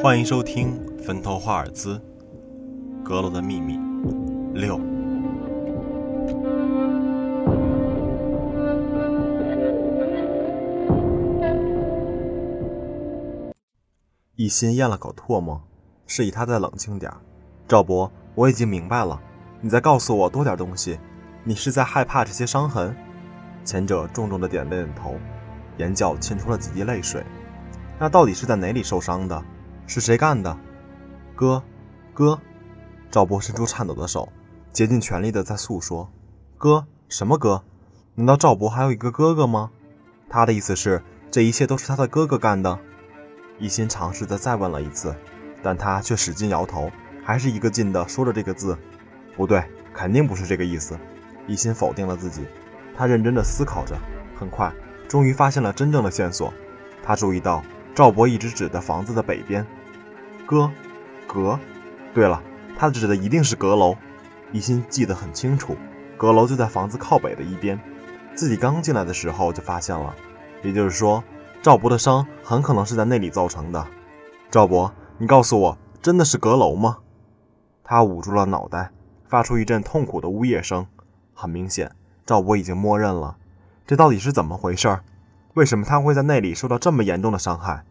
欢迎收听《坟头华尔兹：阁楼的秘密》六。一心咽了口唾沫，示意他再冷静点。赵博，我已经明白了，你再告诉我多点东西。你是在害怕这些伤痕？前者重重的点了点头，眼角沁出了几滴泪水。那到底是在哪里受伤的？是谁干的？哥，哥！赵博伸出颤抖的手，竭尽全力的在诉说。哥？什么哥？难道赵博还有一个哥哥吗？他的意思是，这一切都是他的哥哥干的。一心尝试的再问了一次，但他却使劲摇头，还是一个劲的说着这个字。不对，肯定不是这个意思。一心否定了自己。他认真的思考着，很快，终于发现了真正的线索。他注意到赵博一直指的房子的北边。阁，阁，对了，他指的一定是阁楼。一心记得很清楚，阁楼就在房子靠北的一边。自己刚进来的时候就发现了，也就是说，赵博的伤很可能是在那里造成的。赵博，你告诉我，真的是阁楼吗？他捂住了脑袋，发出一阵痛苦的呜咽声。很明显，赵博已经默认了。这到底是怎么回事？为什么他会在那里受到这么严重的伤害？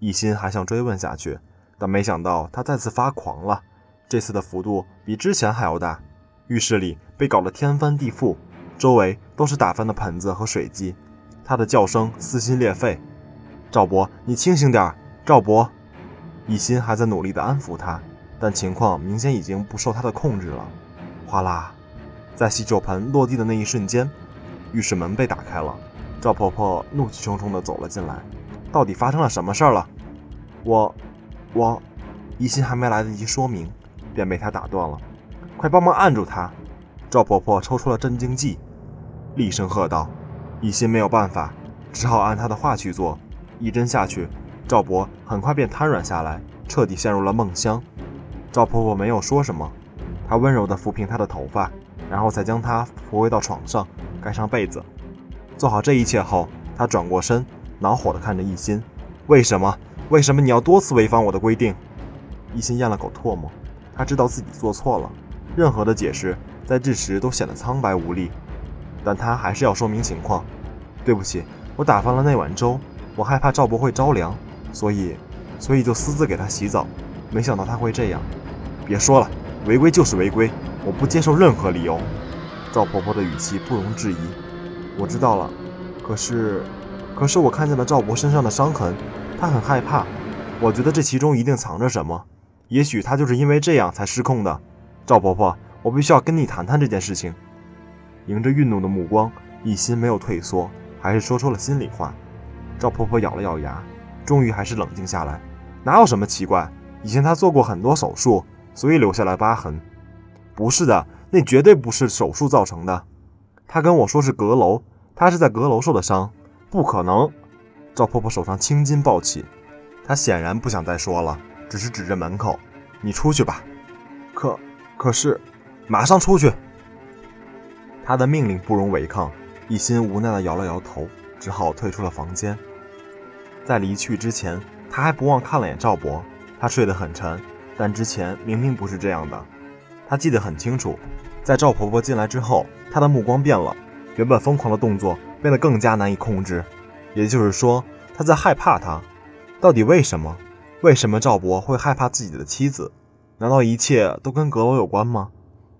一心还想追问下去。但没想到他再次发狂了，这次的幅度比之前还要大。浴室里被搞得天翻地覆，周围都是打翻的盆子和水迹。他的叫声撕心裂肺。赵博，你清醒点！赵博，一心还在努力地安抚他，但情况明显已经不受他的控制了。哗啦，在洗手盆落地的那一瞬间，浴室门被打开了。赵婆婆怒气冲冲地走了进来。到底发生了什么事儿了？我。我，一心还没来得及说明，便被他打断了。快帮忙按住他！赵婆婆抽出了镇静剂，厉声喝道。一心没有办法，只好按她的话去做。一针下去，赵博很快便瘫软下来，彻底陷入了梦乡。赵婆婆没有说什么，她温柔地抚平他的头发，然后才将他扶回到床上，盖上被子。做好这一切后，她转过身，恼火地看着一心：“为什么？”为什么你要多次违反我的规定？一心咽了口唾沫，他知道自己做错了，任何的解释在这时都显得苍白无力，但他还是要说明情况。对不起，我打翻了那碗粥，我害怕赵博会着凉，所以，所以就私自给他洗澡。没想到他会这样。别说了，违规就是违规，我不接受任何理由。赵婆婆的语气不容置疑。我知道了，可是，可是我看见了赵博身上的伤痕。他很害怕，我觉得这其中一定藏着什么，也许他就是因为这样才失控的。赵婆婆，我必须要跟你谈谈这件事情。迎着愠怒的目光，一心没有退缩，还是说出了心里话。赵婆婆咬了咬牙，终于还是冷静下来。哪有什么奇怪？以前她做过很多手术，所以留下了疤痕。不是的，那绝对不是手术造成的。她跟我说是阁楼，她是在阁楼受的伤，不可能。赵婆婆手上青筋暴起，她显然不想再说了，只是指着门口：“你出去吧。”可可是，马上出去！她的命令不容违抗。一心无奈地摇了摇头，只好退出了房间。在离去之前，她还不忘看了眼赵伯。他睡得很沉，但之前明明不是这样的。她记得很清楚，在赵婆婆进来之后，她的目光变了，原本疯狂的动作变得更加难以控制。也就是说，他在害怕他。到底为什么？为什么赵博会害怕自己的妻子？难道一切都跟阁楼有关吗？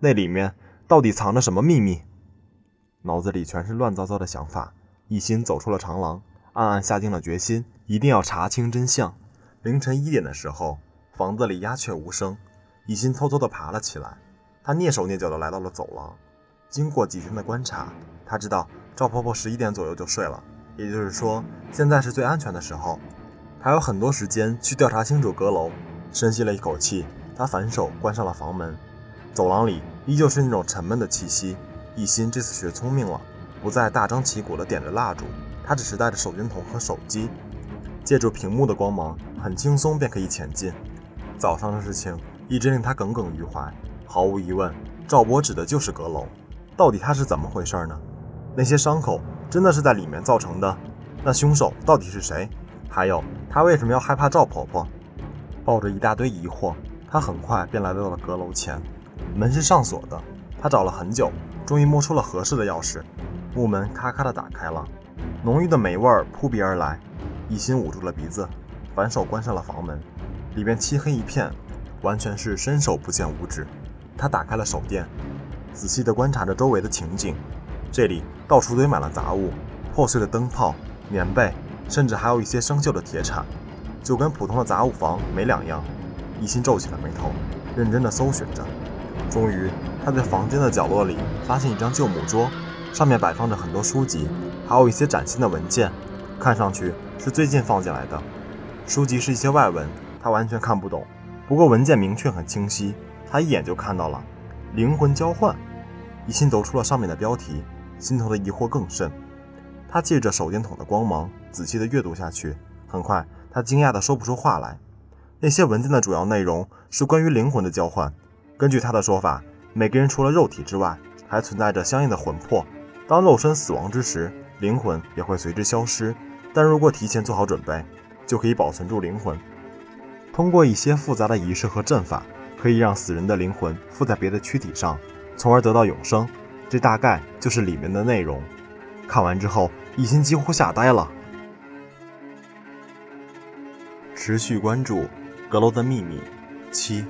那里面到底藏着什么秘密？脑子里全是乱糟糟的想法。一心走出了长廊，暗暗下定了决心，一定要查清真相。凌晨一点的时候，房子里鸦雀无声。一心偷偷地爬了起来，他蹑手蹑脚地来到了走廊。经过几天的观察，他知道赵婆婆十一点左右就睡了。也就是说，现在是最安全的时候，还有很多时间去调查清楚阁楼。深吸了一口气，他反手关上了房门。走廊里依旧是那种沉闷的气息。一心这次学聪明了，不再大张旗鼓地点着蜡烛，他只是带着手电筒和手机，借助屏幕的光芒，很轻松便可以前进。早上的事情一直令他耿耿于怀。毫无疑问，赵博指的就是阁楼。到底他是怎么回事呢？那些伤口？真的是在里面造成的？那凶手到底是谁？还有他为什么要害怕赵婆婆？抱着一大堆疑惑，他很快便来到了阁楼前。门是上锁的，他找了很久，终于摸出了合适的钥匙。木门咔咔地打开了，浓郁的霉味儿扑鼻而来。一心捂住了鼻子，反手关上了房门。里面漆黑一片，完全是伸手不见五指。他打开了手电，仔细地观察着周围的情景。这里到处堆满了杂物，破碎的灯泡、棉被，甚至还有一些生锈的铁铲，就跟普通的杂物房没两样。一心皱起了眉头，认真地搜寻着。终于，他在房间的角落里发现一张旧木桌，上面摆放着很多书籍，还有一些崭新的文件，看上去是最近放进来的。书籍是一些外文，他完全看不懂。不过文件明确很清晰，他一眼就看到了“灵魂交换”。一心读出了上面的标题。心头的疑惑更甚，他借着手电筒的光芒仔细地阅读下去。很快，他惊讶地说不出话来。那些文件的主要内容是关于灵魂的交换。根据他的说法，每个人除了肉体之外，还存在着相应的魂魄。当肉身死亡之时，灵魂也会随之消失。但如果提前做好准备，就可以保存住灵魂。通过一些复杂的仪式和阵法，可以让死人的灵魂附在别的躯体上，从而得到永生。这大概就是里面的内容。看完之后，一心几乎吓呆了。持续关注《阁楼的秘密》七。